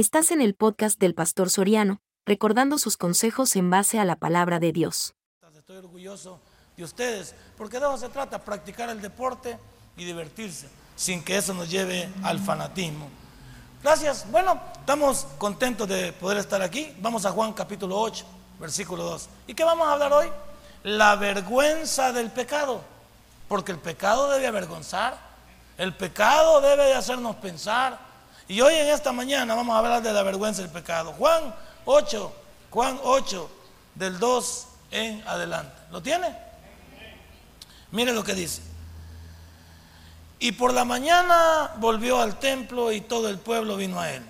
Estás en el podcast del Pastor Soriano, recordando sus consejos en base a la palabra de Dios. Estoy orgulloso de ustedes, porque de eso se trata, practicar el deporte y divertirse, sin que eso nos lleve al fanatismo. Gracias. Bueno, estamos contentos de poder estar aquí. Vamos a Juan capítulo 8, versículo 2. ¿Y qué vamos a hablar hoy? La vergüenza del pecado, porque el pecado debe avergonzar, el pecado debe de hacernos pensar. Y hoy en esta mañana vamos a hablar de la vergüenza del pecado. Juan 8, Juan 8, del 2 en adelante. ¿Lo tiene? Mire lo que dice. Y por la mañana volvió al templo y todo el pueblo vino a él.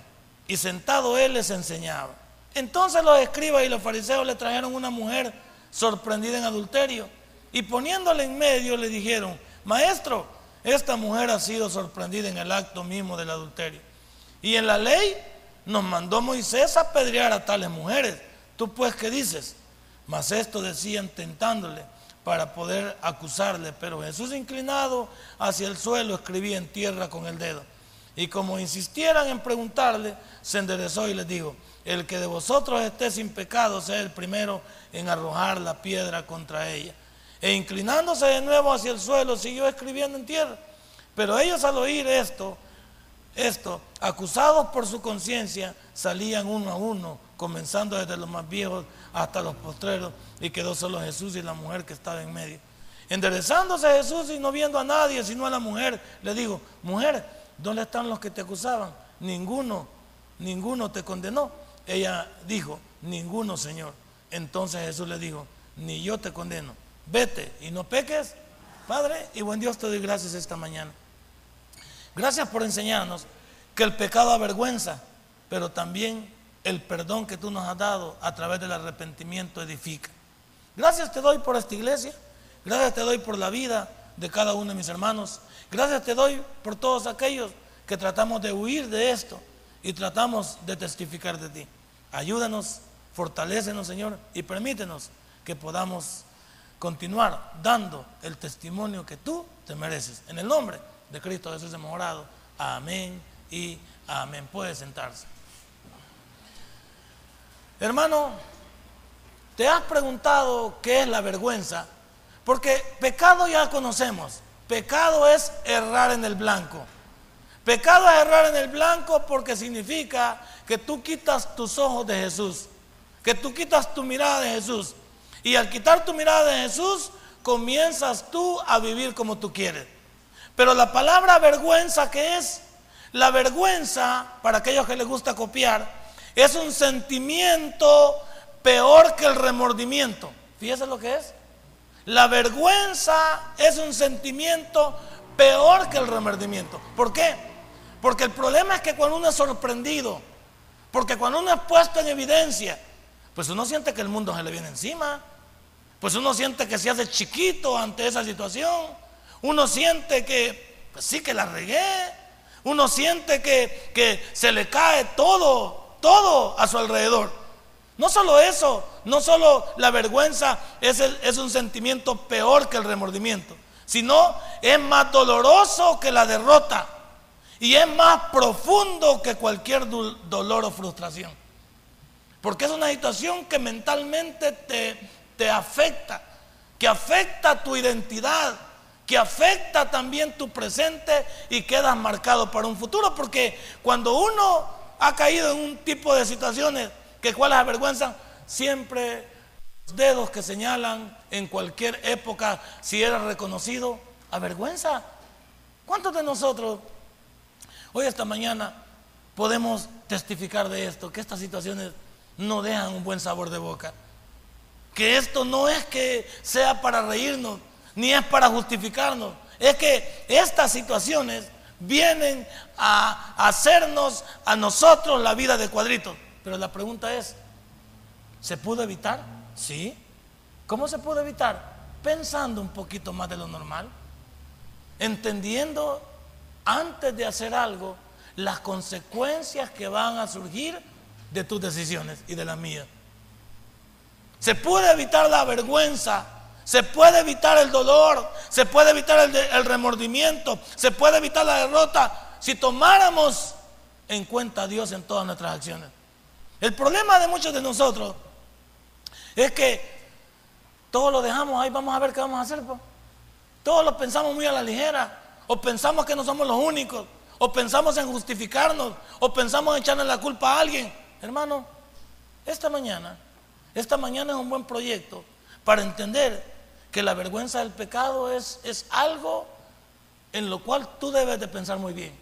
Y sentado él les enseñaba. Entonces los escribas y los fariseos le trajeron una mujer sorprendida en adulterio. Y poniéndole en medio le dijeron, maestro, esta mujer ha sido sorprendida en el acto mismo del adulterio. Y en la ley nos mandó Moisés a apedrear a tales mujeres. ¿Tú pues qué dices? Mas esto decían tentándole para poder acusarle. Pero Jesús inclinado hacia el suelo escribía en tierra con el dedo. Y como insistieran en preguntarle, se enderezó y les dijo, el que de vosotros esté sin pecado sea el primero en arrojar la piedra contra ella. E inclinándose de nuevo hacia el suelo, siguió escribiendo en tierra. Pero ellos al oír esto, esto, acusados por su conciencia, salían uno a uno, comenzando desde los más viejos hasta los postreros, y quedó solo Jesús y la mujer que estaba en medio. Enderezándose Jesús y no viendo a nadie, sino a la mujer, le dijo, mujer, ¿dónde están los que te acusaban? Ninguno, ninguno te condenó. Ella dijo, ninguno, Señor. Entonces Jesús le dijo, ni yo te condeno, vete y no peques. Padre y buen Dios te doy gracias esta mañana. Gracias por enseñarnos que el pecado avergüenza, pero también el perdón que tú nos has dado a través del arrepentimiento edifica. Gracias te doy por esta iglesia, gracias te doy por la vida de cada uno de mis hermanos, gracias te doy por todos aquellos que tratamos de huir de esto y tratamos de testificar de ti. Ayúdanos, fortalécenos Señor y permítenos que podamos continuar dando el testimonio que tú te mereces. En el nombre de Cristo Jesús hemos orado. Amén y amén. Puede sentarse. Hermano, ¿te has preguntado qué es la vergüenza? Porque pecado ya conocemos. Pecado es errar en el blanco. Pecado es errar en el blanco porque significa que tú quitas tus ojos de Jesús, que tú quitas tu mirada de Jesús. Y al quitar tu mirada de Jesús, comienzas tú a vivir como tú quieres. Pero la palabra vergüenza, ¿qué es? La vergüenza, para aquellos que les gusta copiar, es un sentimiento peor que el remordimiento. Fíjese lo que es. La vergüenza es un sentimiento peor que el remordimiento. ¿Por qué? Porque el problema es que cuando uno es sorprendido, porque cuando uno es puesto en evidencia, pues uno siente que el mundo se le viene encima, pues uno siente que se hace chiquito ante esa situación. Uno siente que, pues sí que la regué. Uno siente que, que se le cae todo, todo a su alrededor. No solo eso, no solo la vergüenza es, es un sentimiento peor que el remordimiento, sino es más doloroso que la derrota y es más profundo que cualquier dolor o frustración. Porque es una situación que mentalmente te, te afecta, que afecta tu identidad, que afecta también tu presente y quedas marcado para un futuro. Porque cuando uno ha caído en un tipo de situaciones que cuáles avergüenzan, siempre los dedos que señalan en cualquier época, si era reconocido, avergüenza. ¿Cuántos de nosotros hoy esta mañana podemos testificar de esto? Que estas situaciones no dejan un buen sabor de boca. Que esto no es que sea para reírnos, ni es para justificarnos. Es que estas situaciones vienen a hacernos a nosotros la vida de cuadritos. Pero la pregunta es, ¿se pudo evitar? Sí. ¿Cómo se pudo evitar? Pensando un poquito más de lo normal. Entendiendo antes de hacer algo las consecuencias que van a surgir de tus decisiones y de las mías. Se puede evitar la vergüenza se puede evitar el dolor, se puede evitar el, remordimiento, se puede evitar la derrota si tomáramos en cuenta a Dios en todas nuestras acciones. El problema de muchos de nosotros es que todo lo dejamos ahí, vamos a ver qué vamos a hacer. Todos lo pensamos muy a la ligera, o pensamos que no somos los únicos, o pensamos en justificarnos, o pensamos en echarle la culpa a alguien. Hermano, esta mañana, esta mañana es un buen proyecto para entender que la vergüenza del pecado es, es algo en lo cual tú debes de pensar muy bien.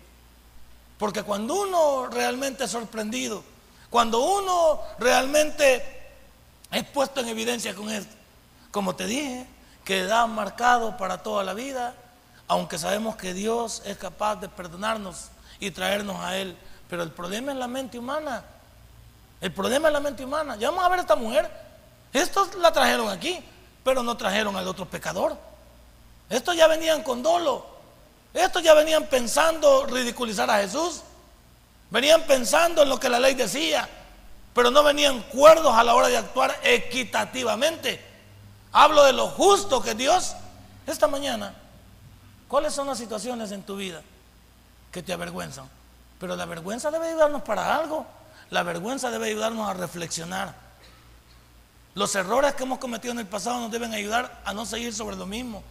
Porque cuando uno realmente es sorprendido, cuando uno realmente es puesto en evidencia con esto, como te dije, queda marcado para toda la vida, aunque sabemos que Dios es capaz de perdonarnos y traernos a Él. Pero el problema es la mente humana. El problema es la mente humana. Ya vamos a ver a esta mujer. Estos la trajeron aquí, pero no trajeron al otro pecador. Estos ya venían con dolo. Estos ya venían pensando ridiculizar a Jesús. Venían pensando en lo que la ley decía, pero no venían cuerdos a la hora de actuar equitativamente. Hablo de lo justo que Dios esta mañana ¿Cuáles son las situaciones en tu vida que te avergüenzan? Pero la vergüenza debe ayudarnos para algo. La vergüenza debe ayudarnos a reflexionar. Los errores que hemos cometido en el pasado nos deben ayudar a no seguir sobre lo mismo.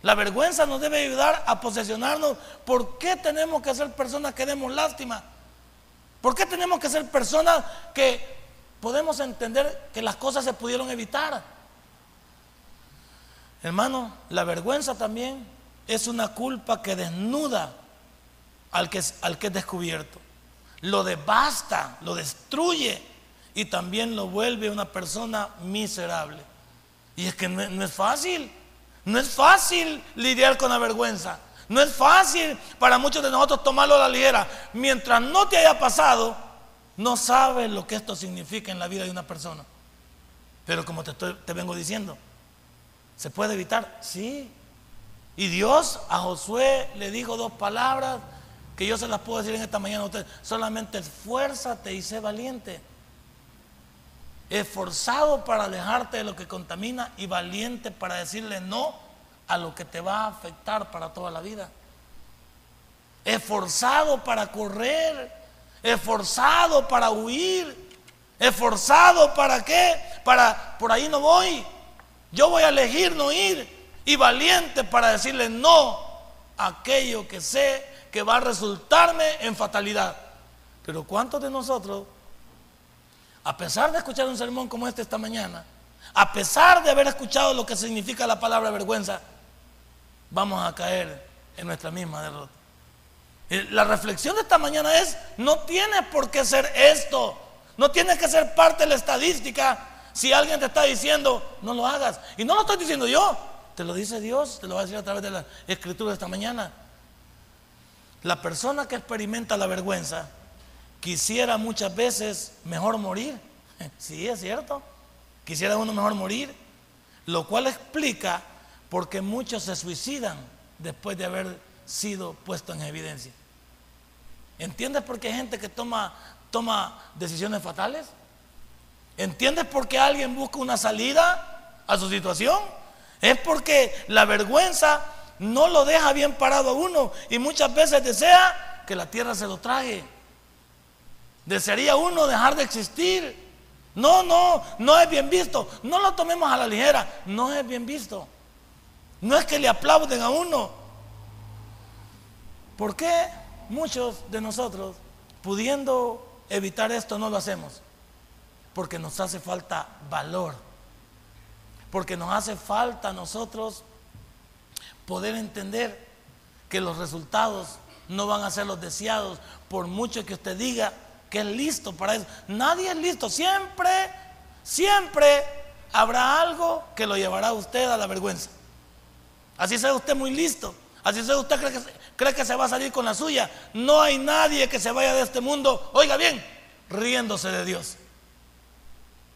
La vergüenza nos debe ayudar a posesionarnos. ¿Por qué tenemos que ser personas que demos lástima? ¿Por qué tenemos que ser personas que podemos entender que las cosas se pudieron evitar? Hermano, la vergüenza también es una culpa que desnuda al que, al que es descubierto. Lo devasta, lo destruye y también lo vuelve una persona miserable. Y es que no, es fácil, no es fácil lidiar con la vergüenza. No es fácil para muchos de nosotros tomarlo a la ligera. Mientras no te haya pasado, no sabes lo que esto significa en la vida de una persona. Pero como te, estoy, te vengo diciendo, ¿se puede evitar? Sí, y Dios a Josué le dijo dos palabras que yo se las puedo decir en esta mañana a usted. Solamente esfuérzate y sé valiente. Esforzado para alejarte de lo que contamina y valiente para decirle no a lo que te va a afectar para toda la vida. Esforzado para correr, esforzado para huir, esforzado para qué? Para por ahí no voy. Yo voy a elegir no ir y valiente para decirle no a aquello que sé que va a resultarme en fatalidad. Pero ¿cuántos de nosotros, a pesar de escuchar un sermón como este esta mañana, a pesar de haber escuchado lo que significa la palabra vergüenza, vamos a caer en nuestra misma derrota? La reflexión de esta mañana es, no tiene por qué ser esto, no tiene que ser parte de la estadística si alguien te está diciendo, no lo hagas. Y no lo estoy diciendo yo, te lo dice Dios, te lo va a decir a través de la escritura esta mañana. La persona que experimenta la vergüenza quisiera muchas veces mejor morir. Sí, es cierto. Quisiera uno mejor morir. Lo cual explica por qué muchos se suicidan después de haber sido puestos en evidencia. ¿Entiendes por qué hay gente que toma, toma decisiones fatales? ¿Entiendes por qué alguien busca una salida a su situación? Es porque la vergüenza no lo deja bien parado a uno y muchas veces desea que la tierra se lo trague. Desearía uno dejar de existir. No, no, no es bien visto. No lo tomemos a la ligera. No es bien visto. No es que le aplauden a uno. ¿Por qué muchos de nosotros, pudiendo evitar esto, no lo hacemos? Porque nos hace falta valor porque nos hace falta a nosotros poder entender que los resultados no van a ser los deseados, por mucho que usted diga que es listo para eso. Nadie es listo, siempre, siempre habrá algo que lo llevará a usted a la vergüenza. Así sea usted muy listo, así sea usted cree que, cree que se va a salir con la suya. No hay nadie que se vaya de este mundo, oiga bien, riéndose de Dios.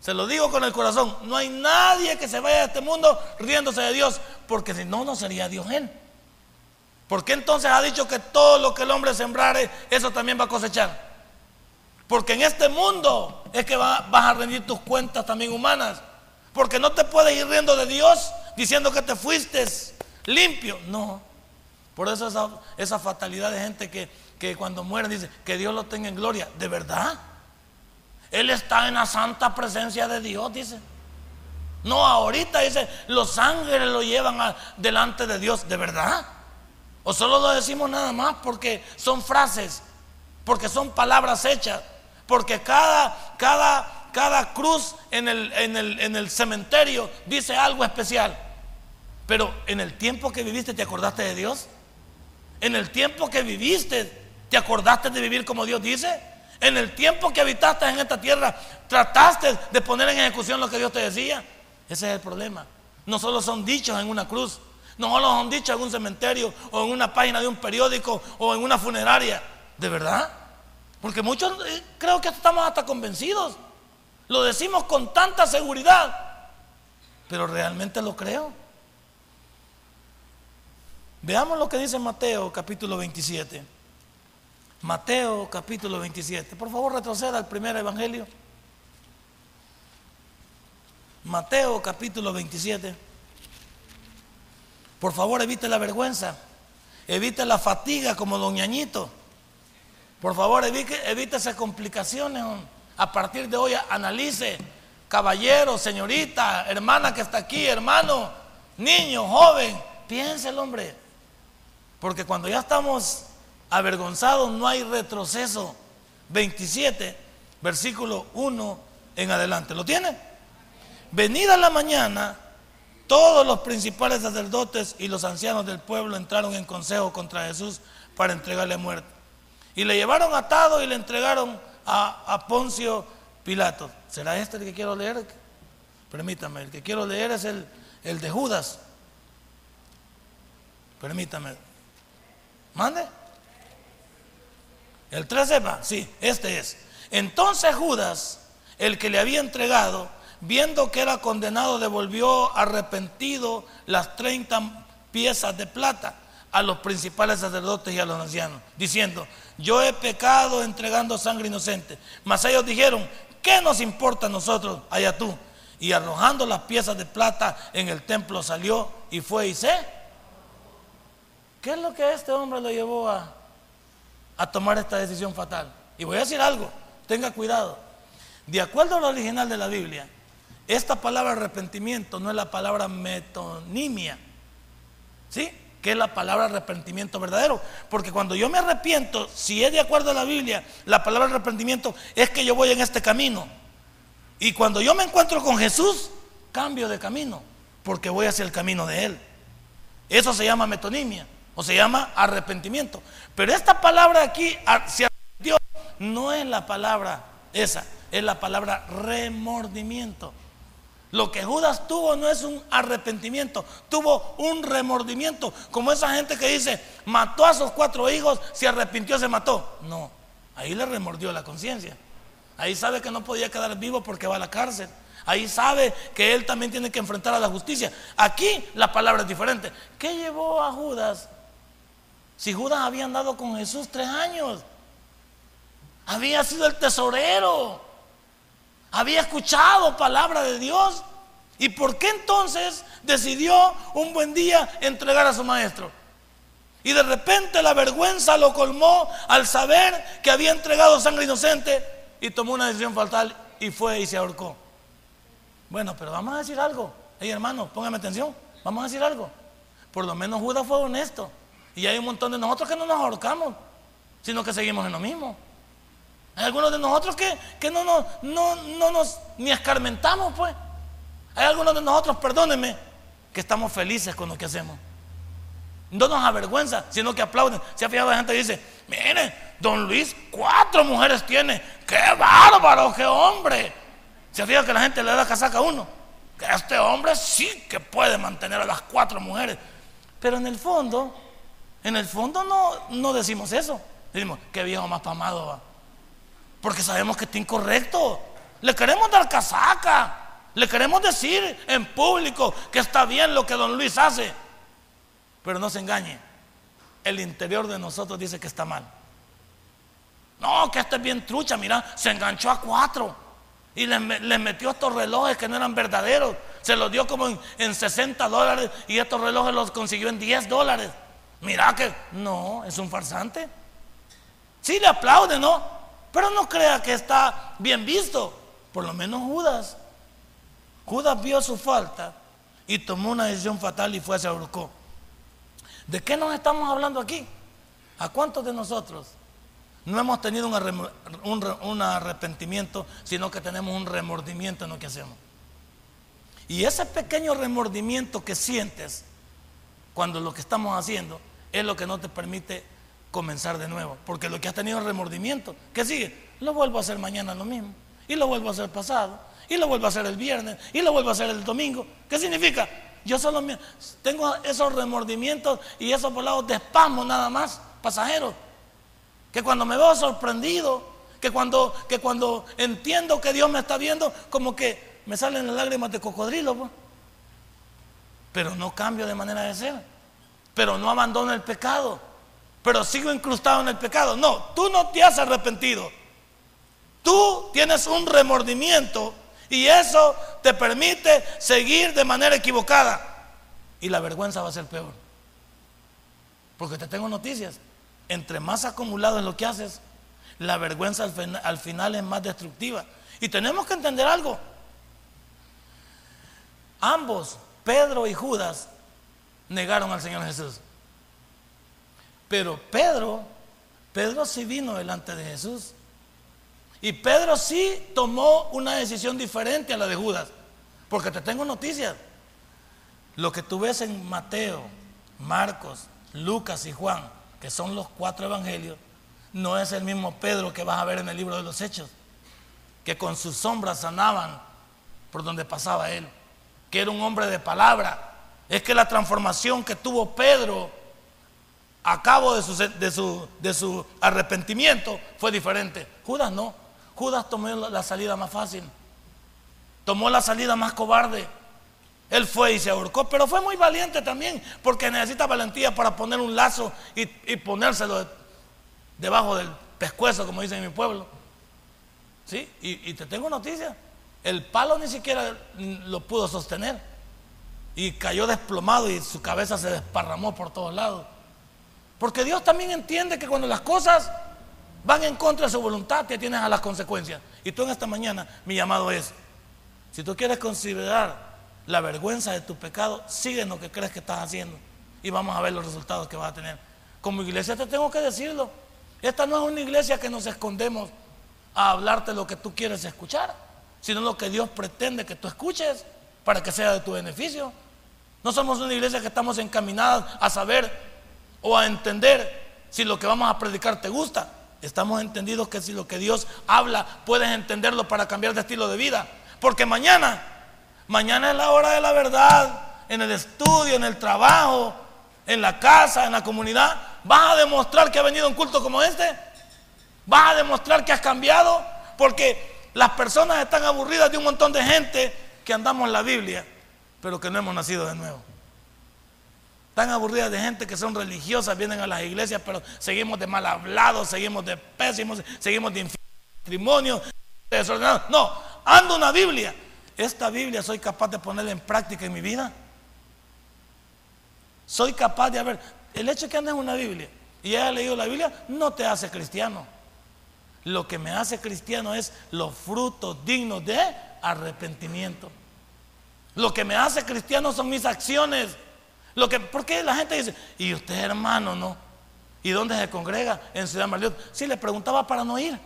Se lo digo con el corazón. No hay nadie que se vaya de este mundo riéndose de Dios, porque si no, no sería Dios él. ¿Por qué entonces ha dicho que todo lo que el hombre sembrare, eso también va a cosechar? Porque en este mundo es que vas a rendir tus cuentas también humanas. Porque no te puedes ir riendo de Dios diciendo que te fuiste limpio. No. Por eso esa, fatalidad de gente que, que cuando mueren dice que Dios lo tenga en gloria. ¿De verdad? Él está en la santa presencia de Dios, dice. No, ahorita dice, los ángeles lo llevan delante de Dios, ¿de verdad? O solo lo decimos nada más porque son frases, porque son palabras hechas, porque cada, cada, cada cruz en el, en, el, en el cementerio dice algo especial. Pero en el tiempo que viviste, ¿te acordaste de Dios? En el tiempo que viviste, ¿te acordaste de vivir como Dios dice? En el tiempo que habitaste en esta tierra, ¿trataste de poner en ejecución lo que Dios te decía? Ese es el problema. No solo son dichos en una cruz, no solo son dichos en un cementerio o en una página de un periódico o en una funeraria. ¿De verdad? Porque muchos eh, creo que estamos hasta convencidos. Lo decimos con tanta seguridad, pero realmente lo creo. Veamos lo que dice Mateo capítulo 27. Mateo capítulo 27. Por favor, retroceda al primer evangelio. Mateo capítulo 27. Por favor, evite la vergüenza. Evite la fatiga como don Ñañito. Por favor, evite, evite complicaciones. A partir de hoy, analice, caballero, señorita, hermana que está aquí, hermano, niño, joven, piense el hombre. Porque cuando ya estamos avergonzados, no hay retroceso. 27, versículo 1 en adelante. ¿Lo tiene? Venida la mañana, todos los principales sacerdotes y los ancianos del pueblo entraron en consejo contra Jesús para entregarle muerte. Y le llevaron atado y le entregaron a, Poncio Pilato. ¿Será este el que quiero leer? Permítame, el que quiero leer es el, el de Judas. Permítame. ¿Mande? El 13 va, sí, este es. Entonces Judas, el que le había entregado, viendo que era condenado, devolvió arrepentido las 30 piezas de plata a los principales sacerdotes y a los ancianos, diciendo, yo he pecado entregando sangre inocente. Mas ellos dijeron, ¿qué nos importa a nosotros? Allá tú. Y arrojando las piezas de plata en el templo salió y fue y se. ¿Qué es lo que este hombre lo llevó a, a tomar esta decisión fatal? Y voy a decir algo, tenga cuidado. De acuerdo a lo original de la Biblia, esta palabra arrepentimiento no es la palabra metonimia, ¿sí? Que es la palabra arrepentimiento verdadero. Porque cuando yo me arrepiento, si es de acuerdo a la Biblia, la palabra arrepentimiento es que yo voy en este camino. Y cuando yo me encuentro con Jesús, cambio de camino, porque voy hacia el camino de Él. Eso se llama metonimia o se llama arrepentimiento. Pero esta palabra aquí, se arrepintió, no es la palabra esa, es la palabra remordimiento. Lo que Judas tuvo no es un arrepentimiento, tuvo un remordimiento, como esa gente que dice, mató a sus cuatro hijos, se arrepintió, se mató. No, ahí le remordió la conciencia. Ahí sabe que no podía quedar vivo porque va a la cárcel. Ahí sabe que él también tiene que enfrentar a la justicia. Aquí la palabra es diferente. ¿Qué llevó a Judas? Si Judas había andado con Jesús tres años, había sido el tesorero. Había escuchado palabra de Dios. ¿Y por qué entonces decidió un buen día entregar a su maestro? Y de repente la vergüenza lo colmó al saber que había entregado sangre inocente y tomó una decisión fatal y fue y se ahorcó. Bueno, pero vamos a decir algo. Hey hermano, póngame atención. Vamos a decir algo. Por lo menos Judas fue honesto. Y hay un montón de nosotros que no nos ahorcamos, sino que seguimos en lo mismo. Hay algunos de nosotros que, no, no, no, no nos ni escarmentamos, pues. Hay algunos de nosotros, perdónenme, que estamos felices con lo que hacemos. No nos avergüenza, sino que aplauden. Se ha fijado la gente que dice, mire, don Luis, cuatro mujeres tiene. ¡Qué bárbaro, qué hombre! Se ha fijado que la gente le da casaca a uno. Que este hombre sí que puede mantener a las cuatro mujeres. Pero en el fondo, en el fondo no, no decimos eso. Decimos, qué viejo más pamado va. Porque sabemos que está incorrecto. Le queremos dar casaca. Le queremos decir en público que está bien lo que don Luis hace. Pero no se engañe. El interior de nosotros dice que está mal. No, que este es bien trucha, mira, se enganchó a cuatro. Y les, metió estos relojes que no eran verdaderos. Se los dio como en, en 60 dólares y estos relojes los consiguió en 10 dólares. Mira que no, es un farsante. Sí, le aplaude, ¿no? Pero no crea que está bien visto. Por lo menos Judas. Judas vio su falta y tomó una decisión fatal y fue a ahorcó. ¿De qué nos estamos hablando aquí? ¿A cuántos de nosotros no hemos tenido un, arrepentimiento, sino que tenemos un remordimiento en lo que hacemos? Y ese pequeño remordimiento que sientes cuando lo que estamos haciendo es lo que no te permite comenzar de nuevo. Porque lo que has tenido remordimiento, ¿qué sigue? Lo vuelvo a hacer mañana lo mismo. Y lo vuelvo a hacer pasado. Y lo vuelvo a hacer el viernes. Y lo vuelvo a hacer el domingo. ¿Qué significa? Yo solo tengo esos remordimientos y esos volados de espasmo nada más, pasajeros. Que cuando me veo sorprendido, que cuando, que cuando entiendo que Dios me está viendo, como que me salen las lágrimas de cocodrilo. Pues. Pero no cambio de manera de ser. Pero no abandono el pecado. Pero sigo incrustado en el pecado. No, tú no te has arrepentido. Tú tienes un remordimiento y eso te permite seguir de manera equivocada. Y la vergüenza va a ser peor. Porque te tengo noticias. Entre más acumulado en lo que haces, la vergüenza al, final es más destructiva. Y tenemos que entender algo. Ambos, Pedro y Judas, negaron al Señor Jesús. Pero Pedro, Pedro sí vino delante de Jesús. Y Pedro sí tomó una decisión diferente a la de Judas. Porque te tengo noticias. Lo que tú ves en Mateo, Marcos, Lucas y Juan, que son los cuatro evangelios, no es el mismo Pedro que vas a ver en el libro de los Hechos, que con sus sombras sanaban por donde pasaba él, que era un hombre de palabra. Es que la transformación que tuvo Pedro a cabo de su, de su, de su arrepentimiento fue diferente. Judas no. Judas tomó la salida más fácil. Tomó la salida más cobarde. Él fue y se ahorcó, pero fue muy valiente también, porque necesita valentía para poner un lazo y, ponérselo debajo del pescuezo, como dicen en mi pueblo. ¿Sí? Y, y te tengo noticia. El palo ni siquiera lo pudo sostener. Y cayó desplomado y su cabeza se desparramó por todos lados. Porque Dios también entiende que cuando las cosas van en contra de su voluntad, te tienes a las consecuencias. Y tú en esta mañana, mi llamado es, si tú quieres considerar la vergüenza de tu pecado, sigue en lo que crees que estás haciendo y vamos a ver los resultados que vas a tener. Como iglesia te tengo que decirlo. Esta no es una iglesia que nos escondemos a hablarte lo que tú quieres escuchar, sino lo que Dios pretende que tú escuches para que sea de tu beneficio. No somos una iglesia que estamos encaminadas a saber o a entender si lo que vamos a predicar te gusta, Estamos entendidos que si lo que Dios habla, puedes entenderlo para cambiar de estilo de vida. Porque mañana, mañana es la hora de la verdad, en el estudio, en el trabajo, en la casa, en la comunidad. ¿Vas a demostrar que ha venido un culto como este? ¿Vas a demostrar que has cambiado? Porque las personas están aburridas de un montón de gente que andamos en la Biblia, pero que no hemos nacido de nuevo. Tan aburridas de gente que son religiosas, vienen a las iglesias, pero seguimos de mal hablados, seguimos de pésimos, seguimos de matrimonio, desordenados. No, ando una Biblia. Esta Biblia soy capaz de ponerla en práctica en mi vida. Soy capaz de haber. El hecho de que andes una Biblia y haya leído la Biblia no te hace cristiano. Lo que me hace cristiano es los frutos dignos de arrepentimiento. Lo que me hace cristiano son mis acciones. Lo que, ¿Por qué la gente dice, y usted hermano, no? ¿Y dónde se congrega? En Ciudad Marliot. Sí, le preguntaba para no ir.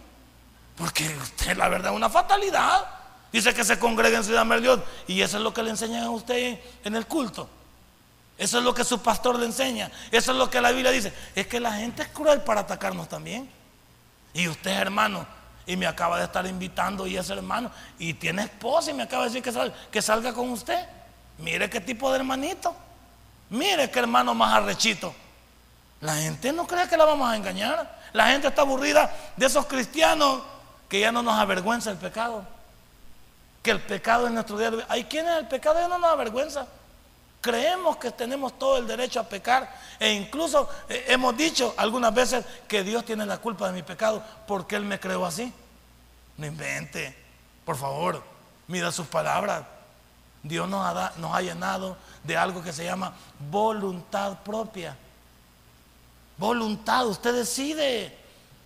Porque usted, la verdad, es una fatalidad. Dice que se congrega en Ciudad Marliot. Y eso es lo que le enseñan a usted en el culto. Eso es lo que su pastor le enseña. Eso es lo que la Biblia dice. Es que la gente es cruel para atacarnos también. Y usted hermano. Y me acaba de estar invitando y es hermano. Y tiene esposa y me acaba de decir que, que salga con usted. Mire qué tipo de hermanito. Mire qué hermano más arrechito. La gente no cree que la vamos a engañar. La gente está aburrida de esos cristianos que ya no nos avergüenza el pecado. Que el pecado es nuestro día. Hay quienes el pecado ya no nos avergüenza. Creemos que tenemos todo el derecho a pecar e incluso eh, hemos dicho algunas veces que Dios tiene la culpa de mi pecado porque Él me creó así. No invente, por favor, mira sus palabras. Dios nos ha, llenado de algo que se llama voluntad propia. voluntad, usted decide.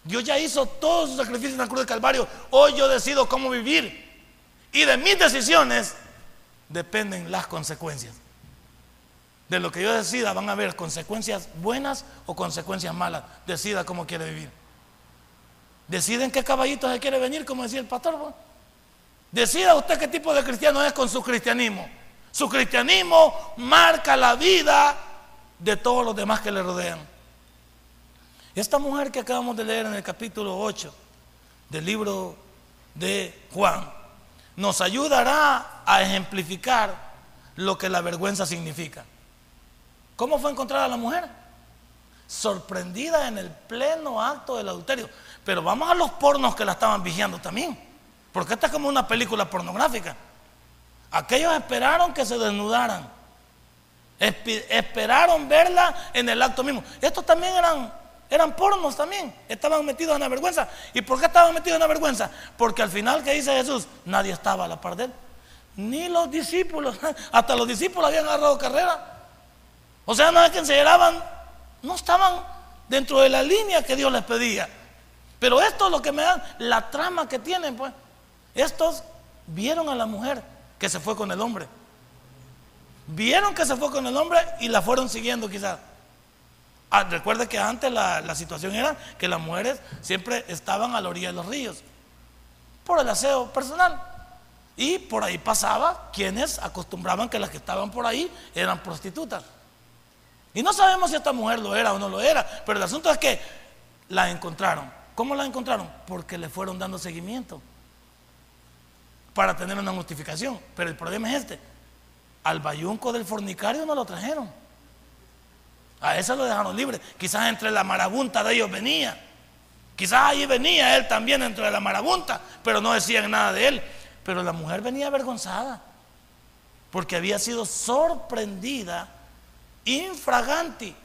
Dios ya hizo todos sus sacrificios en la cruz de Calvario. Hoy yo decido cómo vivir. Y de mis decisiones dependen las consecuencias. De lo que yo decida van a haber consecuencias buenas o consecuencias malas. Decida cómo quiere vivir. Deciden qué caballito se quiere venir, como decía el pastor. Decida usted qué tipo de cristiano es con su cristianismo. Su cristianismo marca la vida de todos los demás que le rodean. Esta mujer que acabamos de leer en el capítulo 8 del libro de Juan nos ayudará a ejemplificar lo que la vergüenza significa. ¿Cómo fue encontrada la mujer? Sorprendida en el pleno acto del adulterio. Pero vamos a los pornos que la estaban vigiando también. Porque esta es como una película pornográfica. Aquellos esperaron que se desnudaran. esperaron verla en el acto mismo. Estos también eran, eran pornos también. Estaban metidos en la vergüenza. ¿Y por qué estaban metidos en la vergüenza? Porque al final que dice Jesús, nadie estaba a la par de él. Ni los discípulos. Hasta los discípulos habían agarrado carrera. O sea, no es que se no estaban dentro de la línea que Dios les pedía. Pero esto es lo que me da la trama que tienen, pues. Estos vieron a la mujer que se fue con el hombre. Vieron que se fue con el hombre y la fueron siguiendo quizás. Ah, recuerde que antes la, la, situación era que las mujeres siempre estaban a la orilla de los ríos por el aseo personal. Y por ahí pasaba quienes acostumbraban que las que estaban por ahí eran prostitutas. Y no sabemos si esta mujer lo era o no lo era, pero el asunto es que la encontraron. ¿Cómo la encontraron? Porque le fueron dando seguimiento para tener una justificación. Pero el problema es este. Al bayunco del fornicario no lo trajeron. A ese lo dejaron libre. Quizás entre la marabunta de ellos venía. Quizás ahí venía él también entre la marabunta, pero no decían nada de él. Pero la mujer venía avergonzada porque había sido sorprendida infraganti.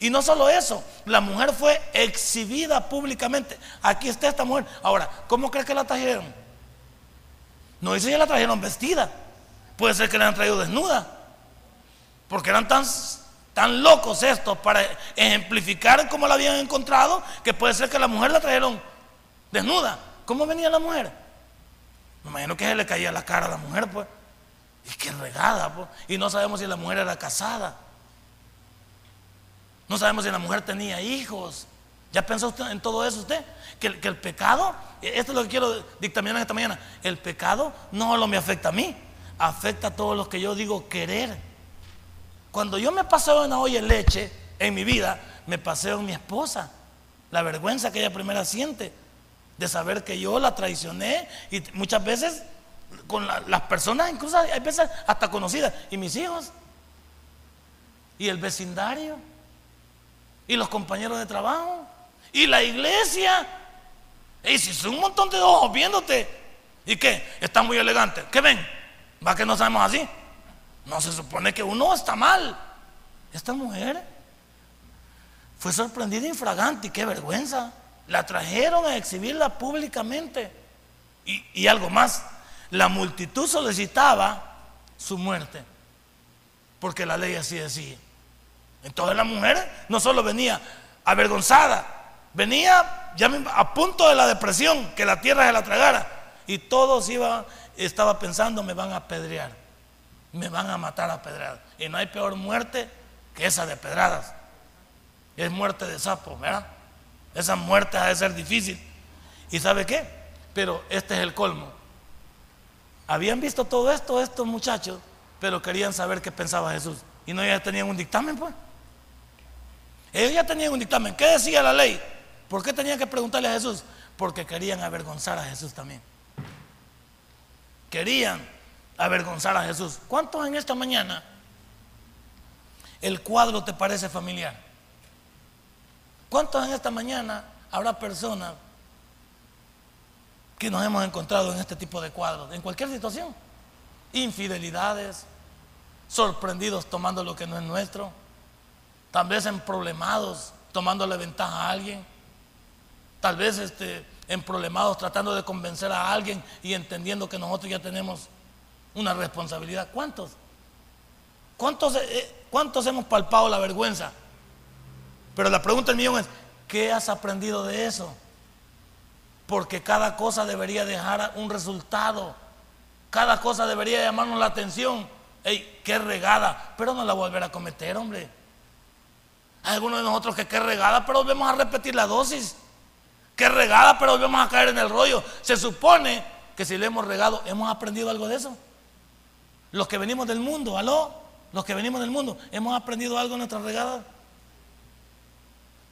Y no solo eso, la mujer fue exhibida públicamente. Aquí está esta mujer. Ahora, ¿cómo crees que la trajeron? No dice que la trajeron vestida. Puede ser que la han traído desnuda. Porque eran tan, tan locos estos para ejemplificar cómo la habían encontrado que puede ser que la mujer la trajeron desnuda. ¿Cómo venía la mujer? Me imagino que se le caía la cara a la mujer, pues. Y que regada, pues. Y no sabemos si la mujer era casada. No sabemos si la mujer tenía hijos. ¿Ya pensó usted en todo eso usted? Que, el pecado, esto es lo que quiero dictaminar esta mañana, el pecado no solo me afecta a mí, afecta a todos los que yo digo querer. Cuando yo me paseo en la olla de leche en mi vida, me paseo en mi esposa. La vergüenza que ella primera siente de saber que yo la traicioné y muchas veces con las personas, incluso hay veces hasta conocidas, y mis hijos, y el vecindario y los compañeros de trabajo y la iglesia. Y si son un montón de ojos viéndote. ¿Y qué? Están muy elegantes. ¿Qué ven? ¿Va que no sabemos así? No se supone que uno está mal. Esta mujer fue sorprendida infragante. Qué vergüenza. La trajeron a exhibirla públicamente. Y, y algo más. La multitud solicitaba su muerte. Porque la ley así decía. Entonces la mujer no solo venía avergonzada, venía ya a punto de la depresión, que la tierra se la tragara. Y todos iba, estaba pensando, me van a apedrear, me van a matar a pedradas. Y no hay peor muerte que esa de pedradas. Es muerte de sapo, ¿verdad? Esa muerte ha de ser difícil. ¿Y sabe qué? Pero este es el colmo. Habían visto todo esto estos muchachos, pero querían saber qué pensaba Jesús. Y no ya tenían un dictamen, pues. Ellos ya tenían un dictamen. ¿Qué decía la ley? ¿Por qué tenían que preguntarle a Jesús? Porque querían avergonzar a Jesús también. Querían avergonzar a Jesús. ¿Cuántos en esta mañana el cuadro te parece familiar? ¿Cuántos en esta mañana habrá personas que nos hemos encontrado en este tipo de cuadros? En cualquier situación. Infidelidades, sorprendidos tomando lo que no es nuestro tal vez en problemados, tomándole ventaja a alguien, tal vez este, en problemados tratando de convencer a alguien y entendiendo que nosotros ya tenemos una responsabilidad. ¿Cuántos? ¿Cuántos, eh, cuántos hemos palpado la vergüenza? Pero la pregunta del millón es, ¿qué has aprendido de eso? Porque cada cosa debería dejar un resultado. Cada cosa debería llamarnos la atención. ¡Ey, qué regada! Pero no la volver a cometer, hombre. Hay algunos de nosotros que qué regada, pero volvemos a repetir la dosis. Qué regada, pero volvemos a caer en el rollo. Se supone que si le hemos regado, hemos aprendido algo de eso. Los que venimos del mundo, aló, los que venimos del mundo, hemos aprendido algo en nuestra regada.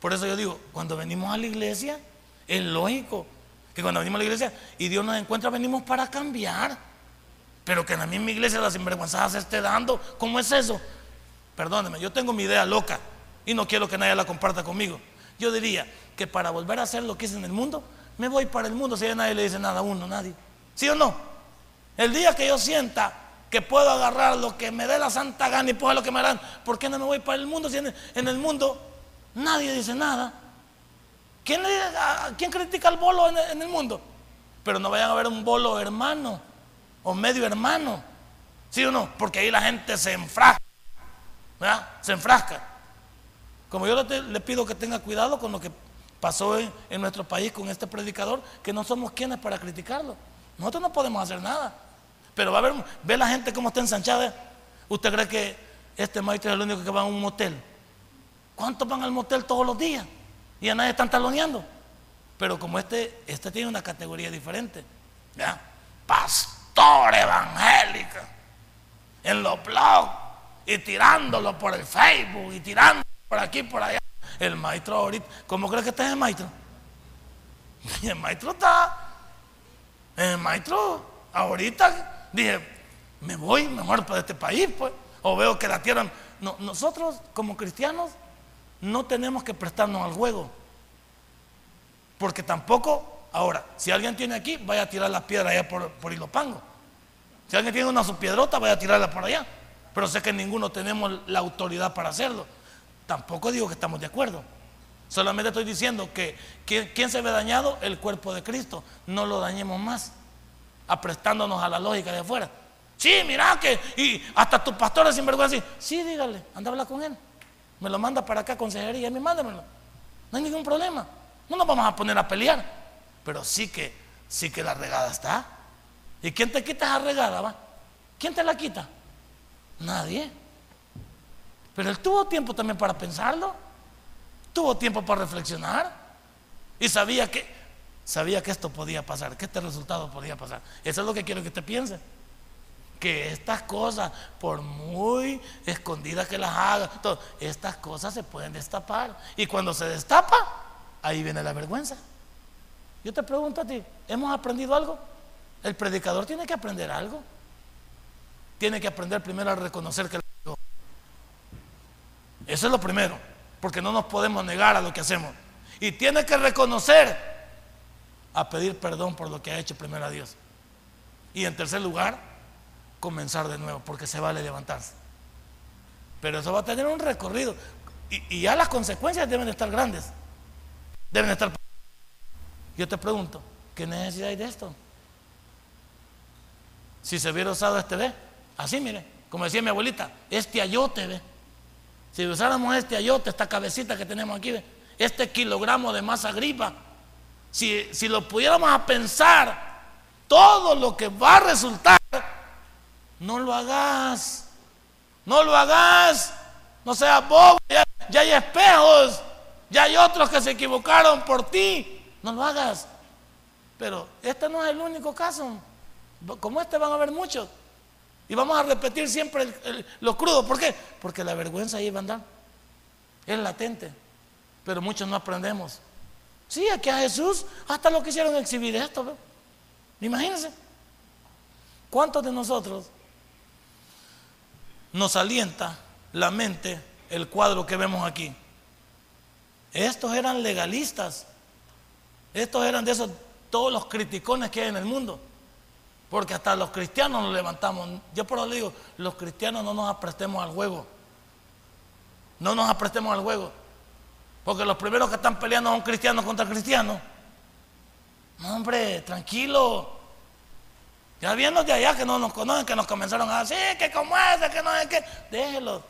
Por eso yo digo, cuando venimos a la iglesia, es lógico que cuando venimos a la iglesia y Dios nos encuentra, venimos para cambiar. Pero que en la misma iglesia la sinvergüenza se esté dando, ¿cómo es eso? Perdóneme, yo tengo mi idea loca y no quiero que nadie la comparta conmigo. Yo diría que para volver a hacer lo que hice en el mundo, me voy para el mundo si a nadie le dice nada a uno, nadie. ¿Sí o no? El día que yo sienta que puedo agarrar lo que me dé la santa gana y puedo lo que me harán, ¿por qué no me voy para el mundo si en el, mundo nadie dice nada? ¿Quién, ¿quién critica el bolo en el, mundo? Pero no vayan a ver un bolo hermano o medio hermano. ¿Sí o no? Porque ahí la gente se enfrasca. ¿Verdad? Se enfrasca. Como yo le, pido que tenga cuidado con lo que pasó en, nuestro país con este predicador, que no somos quienes para criticarlo. Nosotros no podemos hacer nada. Pero va a ver, ve la gente cómo está ensanchada. ¿Usted cree que este maestro es el único que va a un motel? ¿Cuántos van al motel todos los días? Y a nadie están taloneando. Pero como este, este tiene una categoría diferente. ¿ya? Pastor evangélico. En los blogs. Y tirándolo por el Facebook. Y tirando por aquí, por allá. El maestro ahorita. ¿Cómo cree que está el maestro? El maestro está. El maestro ahorita dije, me voy mejor para este país, pues. O veo que la tierra... nosotros como cristianos no tenemos que prestarnos al juego. Porque tampoco, ahora, si alguien tiene aquí, vaya a tirar la piedra allá por, por Ilopango. Si alguien tiene una su piedrota, vaya a tirarla por allá. Pero sé que ninguno tenemos la autoridad para hacerlo. Tampoco digo que estamos de acuerdo. Solamente estoy diciendo que ¿quién se ve dañado? El cuerpo de Cristo. No lo dañemos más aprestándonos a la lógica de afuera. Sí, mira que, y hasta tu pastor es sinvergüenza. Sí, dígale, anda a hablar con él. Me lo manda para acá, consejería, mí mándamelo. No hay ningún problema. No nos vamos a poner a pelear. Pero sí que, sí que la regada está. ¿Y quién te quita esa regada, va? ¿Quién te la quita? Nadie. Pero él tuvo tiempo también para pensarlo. Tuvo tiempo para reflexionar. Y sabía que sabía que esto podía pasar, que este resultado podía pasar. Eso es lo que quiero que te piense. Que estas cosas, por muy escondidas que las haga, estas cosas se pueden destapar. Y cuando se destapa, ahí viene la vergüenza. Yo te pregunto a ti, ¿hemos aprendido algo? El predicador tiene que aprender algo. Tiene que aprender primero a reconocer que Eso es lo primero, porque no nos podemos negar a lo que hacemos. Y tiene que reconocer a pedir perdón por lo que ha hecho primero a Dios. Y en tercer lugar, comenzar de nuevo, porque se vale levantarse. Pero eso va a tener un recorrido. Y, ya las consecuencias deben de estar grandes. Deben de estar... Yo te pregunto, ¿qué necesidad hay de esto? Si se hubiera usado este ve, así mire, como decía mi abuelita, este ayote ve. Si usáramos este ayote, esta cabecita que tenemos aquí, este kilogramo de masa gripa, si, lo pudiéramos a pensar, todo lo que va a resultar, no lo hagas. No lo hagas. No seas bobo. Ya, ya, hay espejos. Ya hay otros que se equivocaron por ti. No lo hagas. Pero este no es el único caso. Como este van a haber muchos. Y vamos a repetir siempre lo crudo. ¿Por qué? Porque la vergüenza ahí va a andar. Es latente. Pero muchos no aprendemos. Sí, aquí a Jesús hasta lo quisieron exhibir esto. Imagínense. ¿Cuántos de nosotros nos alienta la mente el cuadro que vemos aquí? Estos eran legalistas. Estos eran de esos todos los criticones que hay en el mundo. Porque hasta los cristianos nos levantamos. Yo por eso digo, los cristianos no nos aprestemos al juego. No nos aprestemos al juego. Porque los primeros que están peleando son cristianos contra cristianos. No, hombre, tranquilo. Ya viendo de allá que no nos conocen, que nos comenzaron a decir que como ese, que no es que. Déjelo.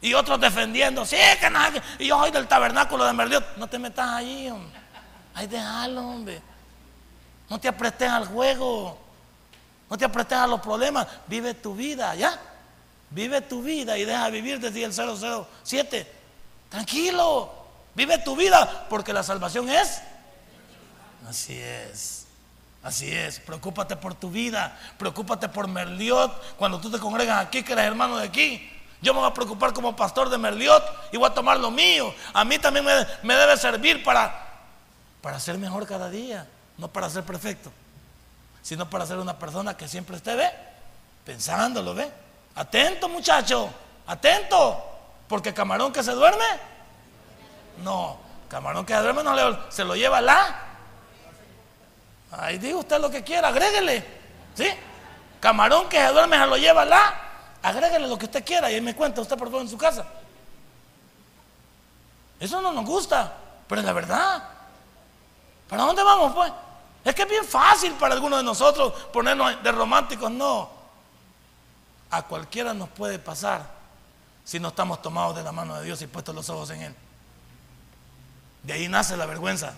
Y otros defendiendo, sí, que nada, y yo soy del tabernáculo de Merliot. No te metas ahí, hombre. Ay, déjalo, hombre. No te aprestes al juego. No te aprestes a los problemas. Vive tu vida, ¿ya? Vive tu vida y deja vivir desde el 007. Tranquilo. Vive tu vida porque la salvación es. Así es. Así es. Preocúpate por tu vida. Preocúpate por Merliot. Cuando tú te congregas aquí, que eres hermano de aquí. Yo me voy a preocupar como pastor de Merliot y voy a tomar lo mío. A mí también me, debe servir para, para ser mejor cada día. No para ser perfecto, sino para ser una persona que siempre esté, ¿ve? Pensándolo, ¿ve? Atento, muchacho. Atento. Porque camarón que se duerme. No, camarón que se duerme no le, se lo lleva la. Ahí diga usted lo que quiera, agréguele. ¿Sí? Camarón que se duerme se lo lleva la agréguele lo que usted quiera y ahí me cuenta usted por todo en su casa. Eso no nos gusta, pero es la verdad. ¿Para dónde vamos, pues? Es que es bien fácil para algunos de nosotros ponernos de románticos. No. A cualquiera nos puede pasar si no estamos tomados de la mano de Dios y puestos los ojos en Él. De ahí nace la vergüenza.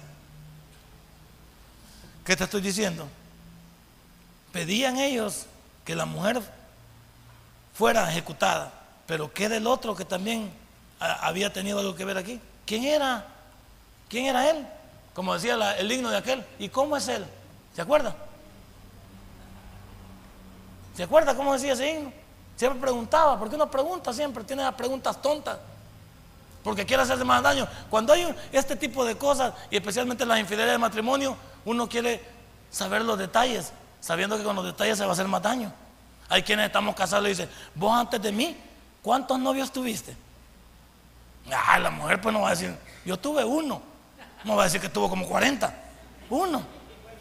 ¿Qué te estoy diciendo? Pedían ellos que la mujer fuera ejecutada. Pero ¿qué del otro que también había tenido algo que ver aquí? ¿Quién era? ¿Quién era él? Como decía el himno de aquel. ¿Y cómo es él? ¿Se acuerda? ¿Se acuerda cómo decía ese himno? Siempre preguntaba, ¿por qué uno pregunta siempre? Tiene las preguntas tontas. Porque quiere hacerse más daño. Cuando hay este tipo de cosas, y especialmente las infidelidades de matrimonio, uno quiere saber los detalles, sabiendo que con los detalles se va a hacer más daño. Hay quienes estamos casados y dicen, vos antes de mí, ¿cuántos novios tuviste? Ah, la mujer pues no va a decir, yo tuve uno. No va a decir que tuvo como 40. Uno.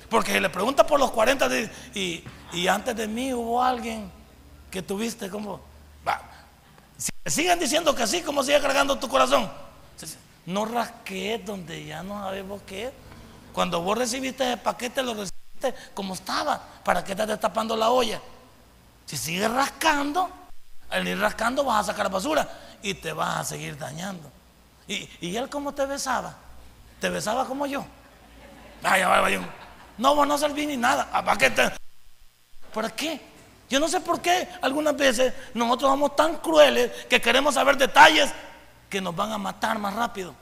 Porque si le pregunta por los 40 y, y antes de mí hubo alguien que tuviste como... Si siguen diciendo que sí, ¿cómo sigue cargando tu corazón? No rasqué donde ya no sabemos qué. Cuando vos recibiste el paquete, lo recibiste como estaba. ¿Para qué estás destapando la olla? Si sigues rascando, al ir rascando vas a sacar basura y te vas a seguir dañando. ¿Y, él cómo te besaba? ¿Te besaba como yo? No, vos no serví ni nada. Ah, ¿Para qué? ¿Para qué? Yo no sé por qué algunas veces nosotros somos tan crueles que queremos saber detalles que nos van a matar más rápido.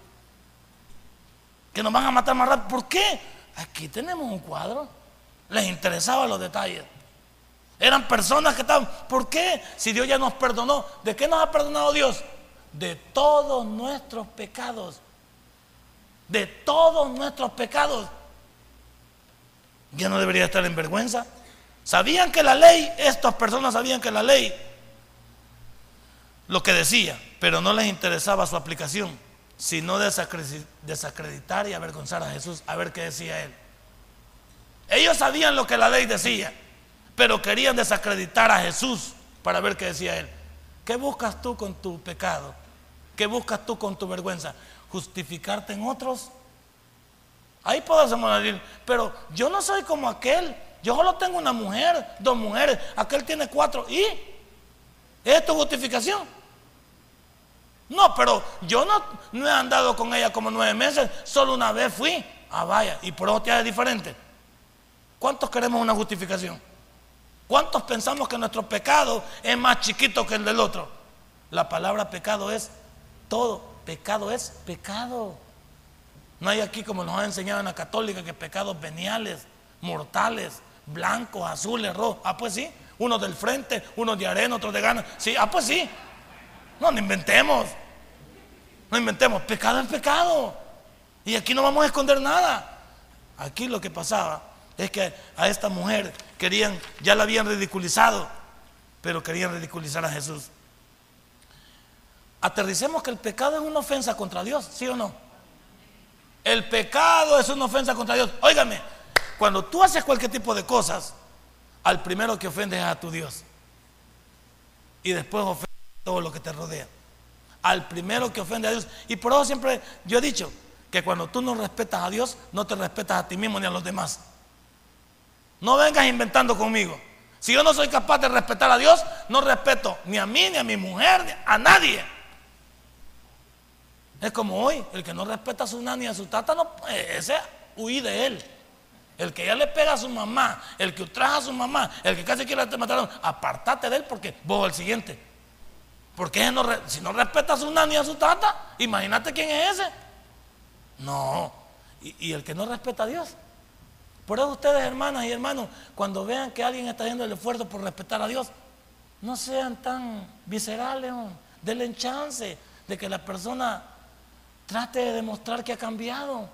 Que nos van a matar más rápido. ¿Por qué? Aquí tenemos un cuadro. Les interesaban los detalles. Eran personas que estaban. ¿Por qué? Si Dios ya nos perdonó. ¿De qué nos ha perdonado Dios? De todos nuestros pecados. De todos nuestros pecados. Ya no debería estar en vergüenza. Sabían que la ley, estas personas sabían que la ley lo que decía, pero no les interesaba su aplicación, sino desacreditar y avergonzar a Jesús, a ver qué decía él. Ellos sabían lo que la ley decía, pero querían desacreditar a Jesús para ver qué decía él. ¿Qué buscas tú con tu pecado? ¿Qué buscas tú con tu vergüenza? ¿Justificarte en otros? Ahí podemos decir, pero yo no soy como aquel. Yo solo tengo una mujer, dos mujeres. Aquel tiene cuatro. ¿Y? ¿Es tu justificación? No, pero yo no, no he andado con ella como nueve meses. Solo una vez fui. Ah, vaya. Y por eso te es diferente. ¿Cuántos queremos una justificación? ¿Cuántos pensamos que nuestro pecado es más chiquito que el del otro? La palabra pecado es todo. Pecado es pecado. No hay aquí como nos ha enseñado en la católica que pecados veniales, mortales, blancos, azules, rojos. Ah, pues sí. Uno del frente, uno de arena, otro de gana. Sí, ah, pues sí. No, no inventemos. No inventemos. Pecado es pecado. Y aquí no vamos a esconder nada. Aquí lo que pasaba es que a esta mujer querían, ya la habían ridiculizado, pero querían ridiculizar a Jesús. Aterricemos que el pecado es una ofensa contra Dios, ¿sí o no? El pecado es una ofensa contra Dios. Óigame, cuando tú haces cualquier tipo de cosas, al primero que ofendes es a tu Dios. Y después ofendes a todo lo que te rodea. Al primero que ofende a Dios. Y por eso siempre yo he dicho que cuando tú no respetas a Dios, no te respetas a ti mismo ni a los demás. No vengas inventando conmigo. Si yo no soy capaz de respetar a Dios, no respeto ni a mí, ni a mi mujer, ni a nadie. Es como hoy, el que no respeta a su nani y a su tata, no, eh, ese huí de él. El que ya le pega a su mamá, el que ultraja a su mamá, el que casi quiere matar, apartate de él porque vos el siguiente. Porque si no respeta a su nani y a su tata, imagínate quién es ese. No. Y, el que no respeta a Dios. Por eso ustedes, hermanas y hermanos, cuando vean que alguien está haciendo el esfuerzo por respetar a Dios, no sean tan viscerales, denle chance de que la persona trate de demostrar que ha cambiado.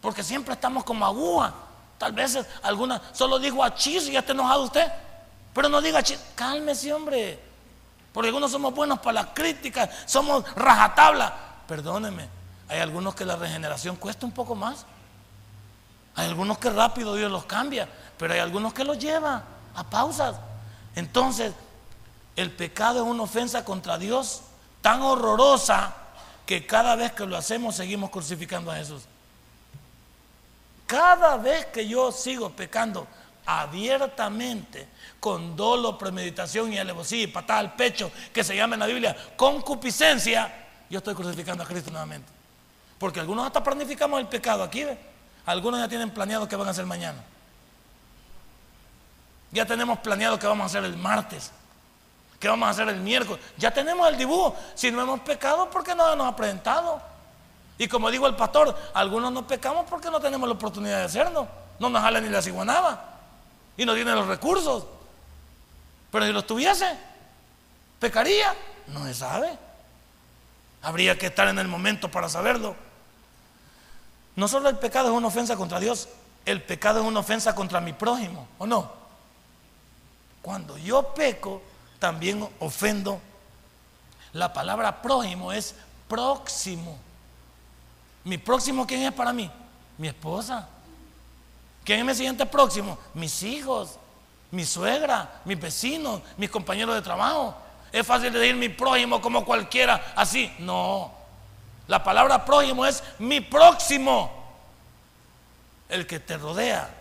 Porque siempre estamos como aguja. Tal vez alguna solo dijo achis y ya está enojado usted. Pero no diga achis. Cálmese, hombre. Porque algunos somos buenos para la crítica, somos rajatabla. Perdóneme, hay algunos que la regeneración cuesta un poco más. Hay algunos que rápido Dios los cambia, pero hay algunos que los lleva a pausas. Entonces, el pecado es una ofensa contra Dios tan horrorosa que cada vez que lo hacemos seguimos crucificando a Jesús. Cada vez que yo sigo pecando abiertamente, con dolo, premeditación y alevosía y patada al pecho, que se llama en la Biblia concupiscencia, yo estoy crucificando a Cristo nuevamente. Porque algunos hasta planificamos el pecado aquí, algunos ya tienen planeado qué van a hacer mañana. Ya tenemos planeado qué vamos a hacer el martes. ¿Qué vamos a hacer el miércoles? Ya tenemos el dibujo. Si no hemos pecado, ¿por qué no nos ha presentado? Y como digo el pastor, algunos no pecamos porque no tenemos la oportunidad de hacerlo. No nos jala ni la ciguanaba. Y no tiene los recursos. Pero si los tuviese, ¿pecaría? No se sabe. Habría que estar en el momento para saberlo. No solo el pecado es una ofensa contra Dios, el pecado es una ofensa contra mi prójimo, ¿o no? Cuando yo peco, también ofendo. La palabra prójimo es próximo. ¿Mi próximo quién es para mí? Mi esposa. ¿Quién es mi siguiente próximo? Mis hijos, mi suegra, mis vecinos, mis compañeros de trabajo. Es fácil decir mi prójimo como cualquiera, así. No. La palabra prójimo es mi próximo. El que te rodea.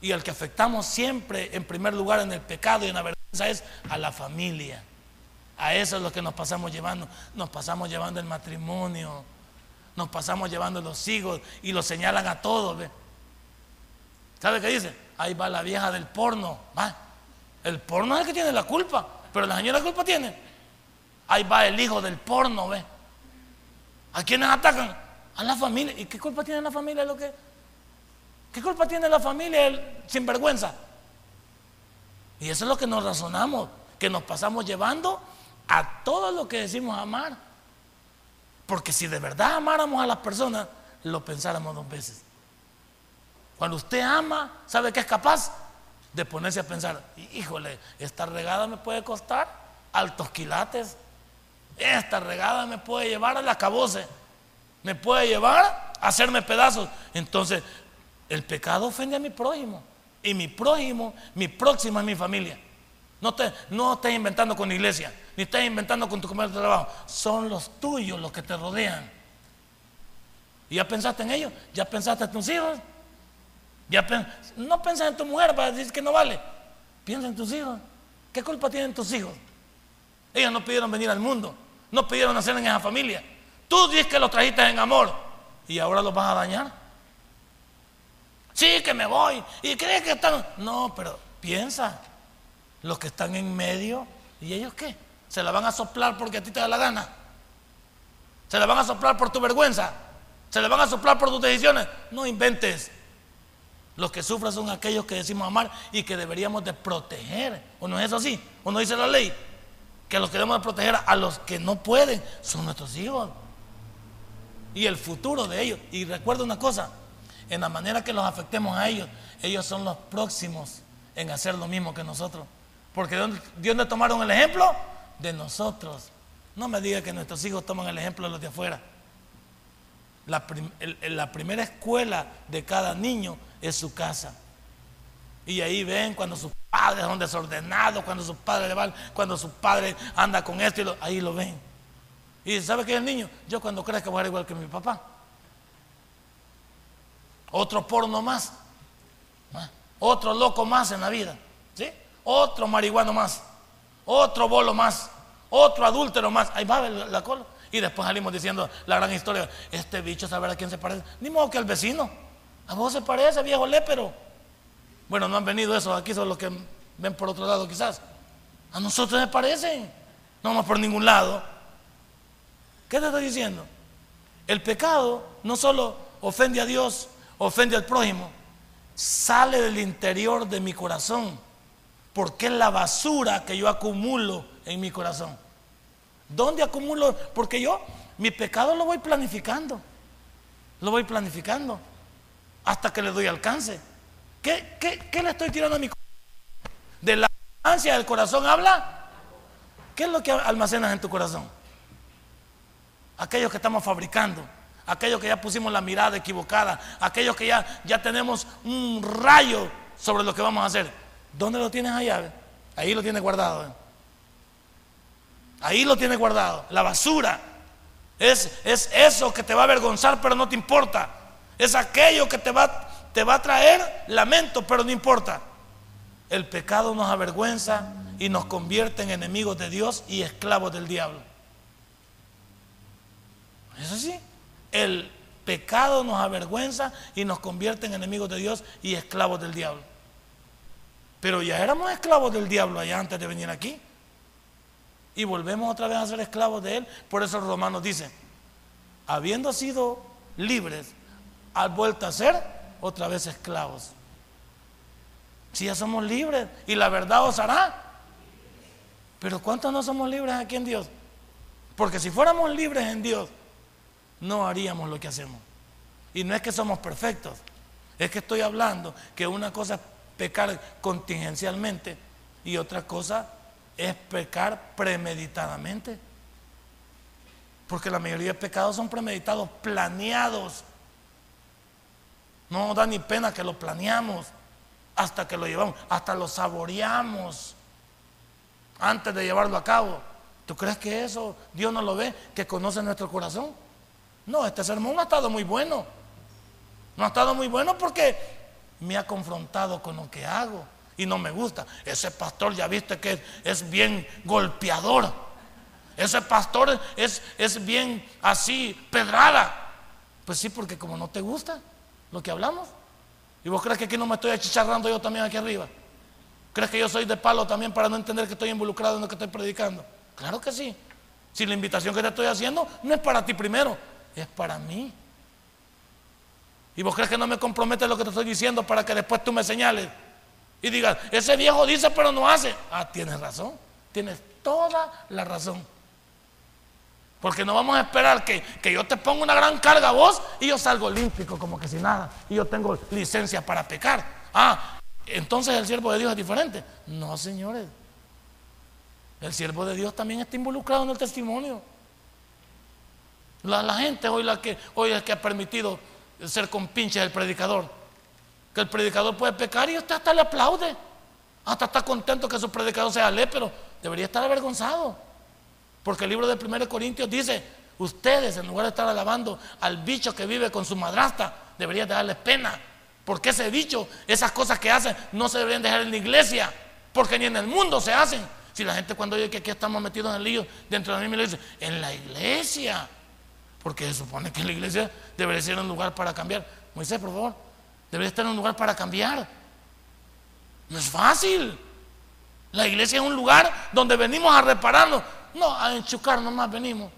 Y el que afectamos siempre en primer lugar en el pecado y en la es a la familia. A eso es lo que nos pasamos llevando. Nos pasamos llevando el matrimonio nos pasamos llevando los hijos y los señalan a todos. ¿Sabe qué dice? Ahí va la vieja del porno. El porno es el que tiene la culpa, pero la señora culpa tiene. Ahí va el hijo del porno, ¿ve? ¿A quiénes atacan? A la familia. ¿Y qué culpa tiene la familia lo que? ¿Qué culpa tiene la familia el sinvergüenza? Y eso es lo que nos razonamos, que nos pasamos llevando a todo lo que decimos amar. Porque si de verdad amáramos a las personas, lo pensáramos dos veces. Cuando usted ama, ¿sabe qué es capaz? De ponerse a pensar, híjole, esta regada me puede costar altos quilates. Esta regada me puede llevar a la caboce. Me puede llevar a hacerme pedazos. Entonces, el pecado ofende a mi prójimo. Y mi prójimo, mi próximo es mi familia. No, te, no estés inventando con la iglesia ni estás inventando con tu compañero de trabajo. Son los tuyos los que te rodean. ¿Y ya pensaste en ellos? ¿Ya pensaste en tus hijos? ¿Ya no pensas en tu mujer para decir que no vale. Piensa en tus hijos. ¿Qué culpa tienen tus hijos? Ellos no pidieron venir al mundo. No pidieron nacer en esa familia. Tú dices que los trajiste en amor. ¿Y ahora los vas a dañar? Sí, que me voy. ¿Y crees que están.? No, pero piensa. Los que están en medio. ¿Y ellos qué? Se la van a soplar porque a ti te da la gana. Se la van a soplar por tu vergüenza. Se la van a soplar por tus decisiones. No inventes. Los que sufren son aquellos que decimos amar y que deberíamos de proteger. ¿O no es eso así? ¿O no dice la ley? Que los que debemos de proteger a los que no pueden son nuestros hijos. Y el futuro de ellos. Y recuerda una cosa, en la manera que los afectemos a ellos, ellos son los próximos en hacer lo mismo que nosotros. Porque Dios nos tomaron el ejemplo de nosotros. No me diga que nuestros hijos toman el ejemplo de los de afuera. La, primera escuela de cada niño es su casa. Y ahí ven cuando sus padres son desordenados, cuando sus padres le van, cuando su padre anda con esto, y lo, ahí lo ven. Y ¿sabe qué es el niño? Yo cuando crezca voy a ser igual que mi papá. Otro porno más. Otro loco más en la vida. ¿Sí? Otro marihuano más otro bolo más, otro adúltero más. Ahí va la, cola. Y después salimos diciendo la gran historia, este bicho saber a quién se parece. Ni modo que al vecino. A vos se parece, viejo lépero. Bueno, no han venido esos aquí, son los que ven por otro lado quizás. A nosotros se parecen. No vamos por ningún lado. ¿Qué te estoy diciendo? El pecado no solo ofende a Dios, ofende al prójimo, sale del interior de mi corazón, porque es la basura que yo acumulo en mi corazón. ¿Dónde acumulo? Porque yo mi pecado lo voy planificando, lo voy planificando hasta que le doy alcance. ¿Qué, qué, le estoy tirando a mi corazón? De la ansia del corazón habla. ¿Qué es lo que almacenas en tu corazón? Aquellos que estamos fabricando, aquellos que ya pusimos la mirada equivocada, aquellos que ya, ya tenemos un rayo sobre lo que vamos a hacer. ¿Dónde lo tienes allá? Ahí lo tienes guardado. ¿eh? Ahí lo tienes guardado. La basura es, es eso que te va a avergonzar, pero no te importa. Es aquello que te va, te va a traer lamento, pero no importa. El pecado nos avergüenza y nos convierte en enemigos de Dios y esclavos del diablo. Eso sí, el pecado nos avergüenza y nos convierte en enemigos de Dios y esclavos del diablo. Pero ya éramos esclavos del diablo allá antes de venir aquí. Y volvemos otra vez a ser esclavos de él. Por eso Romanos dice, habiendo sido libres, al vuelto a ser otra vez esclavos. Si ya somos libres y la verdad os hará. Pero ¿cuántos no somos libres aquí en Dios? Porque si fuéramos libres en Dios, no haríamos lo que hacemos. Y no es que somos perfectos, es que estoy hablando que una cosa es pecar contingencialmente y otra cosa es pecar premeditadamente. Porque la mayoría de pecados son premeditados, planeados. No da ni pena que lo planeamos hasta que lo llevamos, hasta lo saboreamos antes de llevarlo a cabo. ¿Tú crees que eso Dios no lo ve, que conoce nuestro corazón? No, este sermón ha estado muy bueno. No ha estado muy bueno porque me ha confrontado con lo que hago y no me gusta. Ese pastor ya viste que es, bien golpeador. Ese pastor es, es bien así, pedrada. Pues sí, porque como no te gusta lo que hablamos. ¿Y vos crees que aquí no me estoy achicharrando yo también aquí arriba? ¿Crees que yo soy de palo también para no entender que estoy involucrado en lo que estoy predicando? Claro que sí. Si la invitación que te estoy haciendo no es para ti primero, es para mí. ¿Y vos crees que no me compromete lo que te estoy diciendo para que después tú me señales? Y digas, ese viejo dice pero no hace. Ah, tienes razón. Tienes toda la razón. Porque no vamos a esperar que, que, yo te ponga una gran carga a vos y yo salgo olímpico como que sin nada. Y yo tengo licencia para pecar. Ah, entonces el siervo de Dios es diferente. No, señores. El siervo de Dios también está involucrado en el testimonio. La, gente hoy, la que, hoy es que ha permitido ser compinche del predicador. Que el predicador puede pecar y usted hasta le aplaude. Hasta está contento que su predicador sea pero Debería estar avergonzado. Porque el libro de 1 Corintios dice, ustedes en lugar de estar alabando al bicho que vive con su madrastra, deberían de darles pena. Porque ese bicho, esas cosas que hacen, no se deberían dejar en la iglesia. Porque ni en el mundo se hacen. Si la gente cuando oye que aquí estamos metidos en el lío dentro de la misma iglesia, en la iglesia. Porque se supone que la iglesia debería ser un lugar para cambiar. Moisés, por favor, debería estar en un lugar para cambiar. No es fácil. La iglesia es un lugar donde venimos a repararnos. No, a enchucar nomás venimos.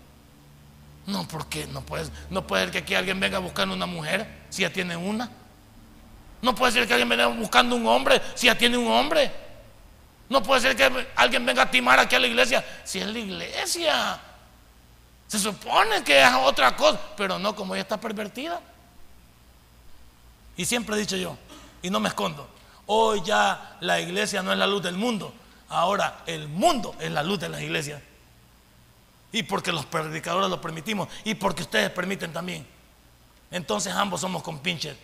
No, porque no puede, no puede ser que aquí alguien venga buscando una mujer si ya tiene una. No puede ser que alguien venga buscando un hombre si ya tiene un hombre. No puede ser que alguien venga a timar aquí a la iglesia si es la iglesia. Se supone que es otra cosa, pero no como ella está pervertida. Y siempre he dicho yo, y no me escondo, hoy ya la iglesia no es la luz del mundo, ahora el mundo es la luz de la iglesia. Y porque los predicadores lo permitimos y porque ustedes permiten también. Entonces ambos somos compinches.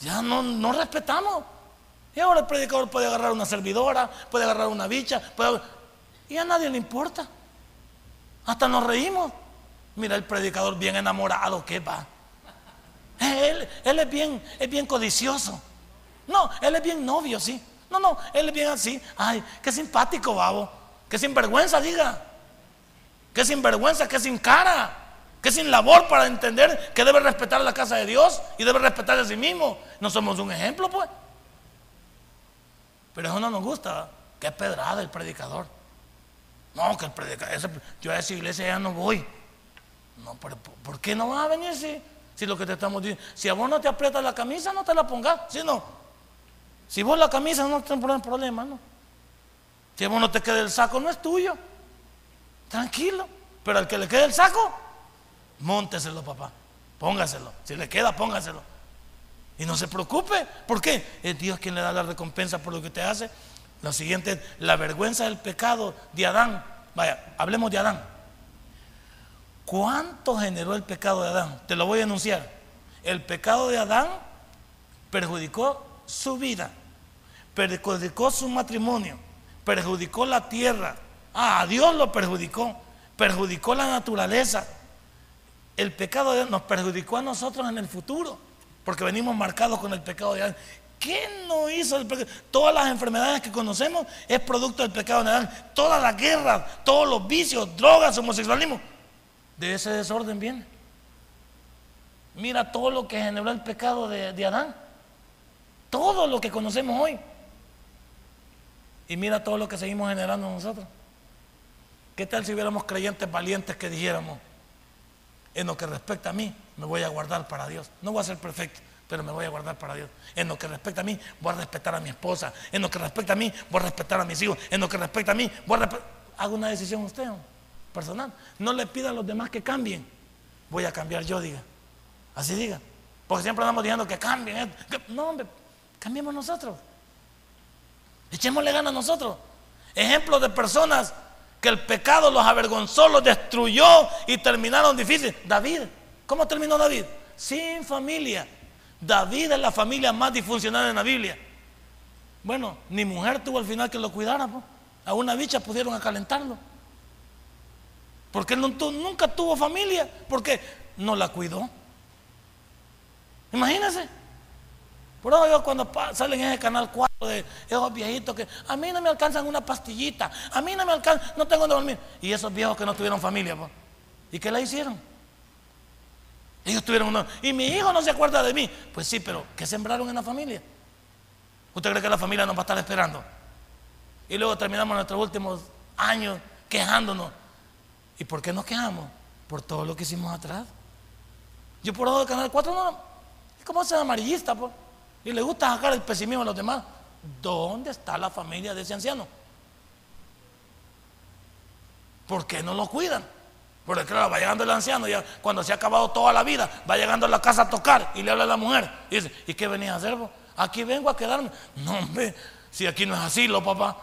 Ya no, no respetamos. Y ahora el predicador puede agarrar una servidora, puede agarrar una bicha, y a nadie le importa. Hasta nos reímos. Mira el predicador bien enamorado que va. Él, él es, bien, es bien codicioso. No, él es bien novio, sí. No, no, él es bien así. Ay, qué simpático, babo. Qué sinvergüenza, diga. que sin vergüenza, que sin cara, que sin labor para entender que debe respetar la casa de Dios y debe respetar a sí mismo. No somos un ejemplo, pues. Pero eso no nos gusta, es pedrada el predicador. No, que el predicador, yo a esa iglesia ya no voy. No, pero ¿por qué no vas a venir si, si lo que te estamos diciendo? Si a vos no te aprietas la camisa, no te la pongas, si no. Si vos la camisa no te problema, no. Si a vos no te queda el saco, no es tuyo. Tranquilo. Pero al que le quede el saco, mónteselo, papá. Póngaselo. Si le queda, póngaselo. Y no se preocupe. ¿Por qué? Es Dios quien le da la recompensa por lo que te hace. Lo siguiente, la vergüenza del pecado de Adán. Vaya, hablemos de Adán. ¿Cuánto generó el pecado de Adán? Te lo voy a enunciar. El pecado de Adán perjudicó su vida, perjudicó su matrimonio, perjudicó la tierra. Ah, a Dios lo perjudicó, perjudicó la naturaleza. El pecado de Adán nos perjudicó a nosotros en el futuro, porque venimos marcados con el pecado de Adán. ¿Qué no hizo el pecado? Todas las enfermedades que conocemos es producto del pecado de Adán. Todas las guerras, todos los vicios, drogas, homosexualismo, de ese desorden viene. Mira todo lo que generó el pecado de, de Adán. Todo lo que conocemos hoy. Y mira todo lo que seguimos generando nosotros. ¿Qué tal si hubiéramos creyentes valientes que dijéramos, en lo que respecta a mí, me voy a guardar para Dios? No voy a ser perfecto, pero me voy a guardar para Dios. En lo que respecta a mí, voy a respetar a mi esposa. En lo que respecta a mí, voy a respetar a mis hijos. En lo que respecta a mí, voy a respetar. Haga una decisión usted, personal. No le pida a los demás que cambien. Voy a cambiar yo, diga. Así diga. Porque siempre andamos diciendo que cambien. No, hombre, cambiemos nosotros. Echémosle ganas a nosotros. Ejemplos de personas que el pecado los avergonzó, los destruyó y terminaron difíciles. David, ¿cómo terminó David? Sin familia. David es la familia más disfuncional en la Biblia. Bueno, ni mujer tuvo al final que lo cuidara. A una bicha pudieron acalentarlo. Porque él nunca tuvo familia. Porque no la cuidó. Imagínense. Por eso cuando salen en ese canal 4 de esos viejitos que a mí no me alcanzan una pastillita, a mí no me alcanzan, no tengo donde dormir. Y esos viejos que no tuvieron familia, pues. ¿y qué la hicieron? Ellos tuvieron uno. Y mi hijo no se acuerda de mí. Pues sí, pero ¿qué sembraron en la familia? ¿Usted cree que la familia nos va a estar esperando? Y luego terminamos nuestros últimos años quejándonos. ¿Y por qué nos quejamos? Por todo lo que hicimos atrás. Yo por eso del Canal 4 no. Es como ser amarillista, pues. Y le gusta sacar el pesimismo a los demás. ¿Dónde está la familia de ese anciano? ¿Por qué no lo cuidan? Porque claro, va llegando el anciano, ya cuando se ha acabado toda la vida, va llegando a la casa a tocar y le habla a la mujer. Y dice, ¿y qué venía a hacer vos? Aquí vengo a quedarme. No, hombre, si aquí no es así, lo papá.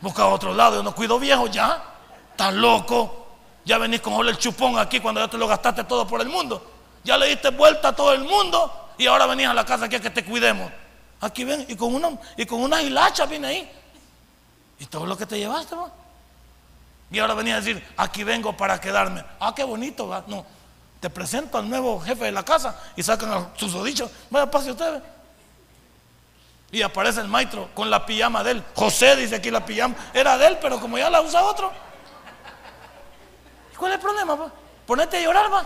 Busca otro lado, yo no cuido viejo ya. Estás loco. Ya venís con el chupón aquí cuando ya te lo gastaste todo por el mundo. Ya le diste vuelta a todo el mundo y ahora venís a la casa aquí a que te cuidemos. Aquí ven, y con una, y con una hilacha viene ahí. Y todo lo que te llevaste, ¿no? Y ahora venía a decir, aquí vengo para quedarme. Ah, qué bonito, ¿va? No, te presento al nuevo jefe de la casa y sacan a sus odichos. Vaya, pase usted. Y aparece el maestro con la pijama de él. José dice aquí la pijama. Era de él, pero como ya la usa otro. ¿Cuál es el problema? Pa? Ponete a llorar, va.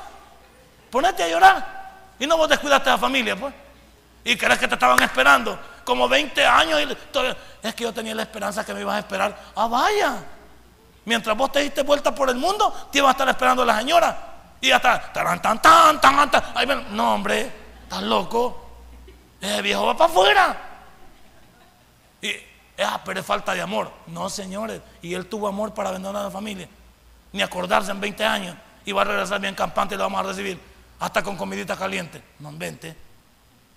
Ponete a llorar. Y no vos descuidaste a la familia, pues. Y crees que te estaban esperando como 20 años. Y es que yo tenía la esperanza que me ibas a esperar. Ah, vaya. Mientras vos te diste vuelta por el mundo, te iba a estar esperando la señora. Y hasta, tan, tan, tan, tan, tan. no, hombre, estás loco. Ese viejo va para afuera. Y, ah, pero es falta de amor. No, señores. Y él tuvo amor para abandonar a la familia. Ni acordarse en 20 años. Y va a regresar bien campante y lo vamos a recibir hasta con comidita caliente. No vente.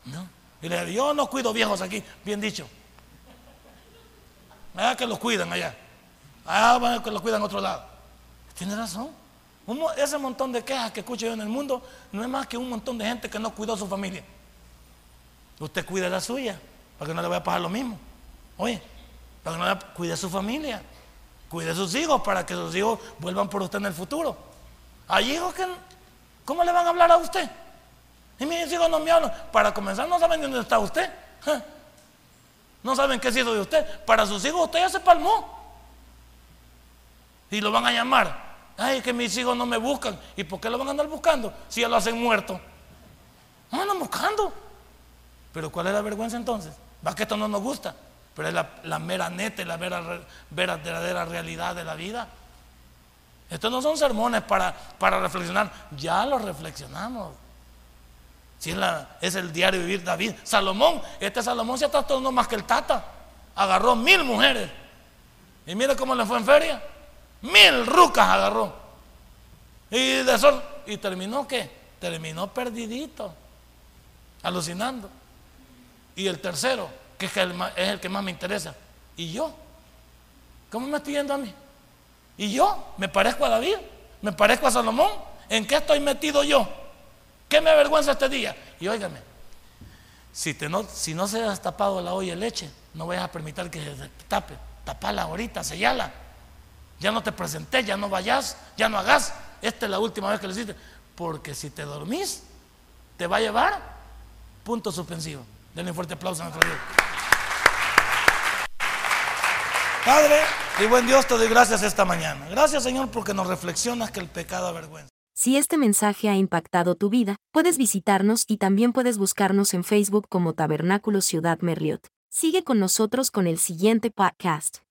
¿No? Y le digo, yo no cuido viejos aquí, bien dicho. Allá que los cuidan allá. Allá que los cuidan en otro lado. Tiene razón. ese montón de quejas que escucho yo en el mundo no es más que un montón de gente que no cuidó a su familia. Usted cuida la suya, para que no le vaya a pasar lo mismo. Oye, para que no le cuide a su familia, cuide a sus hijos, para que sus hijos vuelvan por usted en el futuro. Hay hijos que ¿Cómo le van a hablar a usted? Y mis hijos no me hablan. Para comenzar, no saben dónde está usted. No saben qué es hizo de usted. Para sus hijos, usted ya se palmó. Y lo van a llamar Ay, que mis hijos no me buscan. ¿Y por qué lo van a andar buscando si ya lo hacen muerto? No andan buscando. Pero ¿cuál es la vergüenza entonces? Va que esto no nos gusta, pero es la, mera neta y la mera, verdadera realidad de la vida. Estos no son sermones para, para reflexionar, ya lo reflexionamos. Si es, la, es el diario vivir David. Salomón, este Salomón se no más que el Tata. Agarró mil mujeres. Y mire cómo le fue en feria. Mil rucas agarró. Y de sol. ¿Y terminó qué? Terminó perdidito. Alucinando. Y el tercero, que es el, es el que más me interesa. ¿Y yo? ¿Cómo me estoy yendo a mí? ¿Y yo? ¿Me parezco a David? ¿Me parezco a Salomón? ¿En qué estoy metido yo? ¿Qué me avergüenza este día? Y óigame, si, te no, si no se has tapado la olla de leche, no vayas a permitir que se tape. Tapala ahorita, sellala. Ya no te presenté, ya no vayas, ya no hagas. Esta es la última vez que lo hiciste. Porque si te dormís, te va a llevar punto suspensivo. Denle un fuerte aplauso a nuestro Dios. Padre y buen Dios, te doy gracias esta mañana. Gracias, Señor, porque nos reflexionas que el pecado avergüenza. Si este mensaje ha impactado tu vida, puedes visitarnos y también puedes buscarnos en Facebook como Tabernáculo Ciudad Merliot. Sigue con nosotros con el siguiente podcast.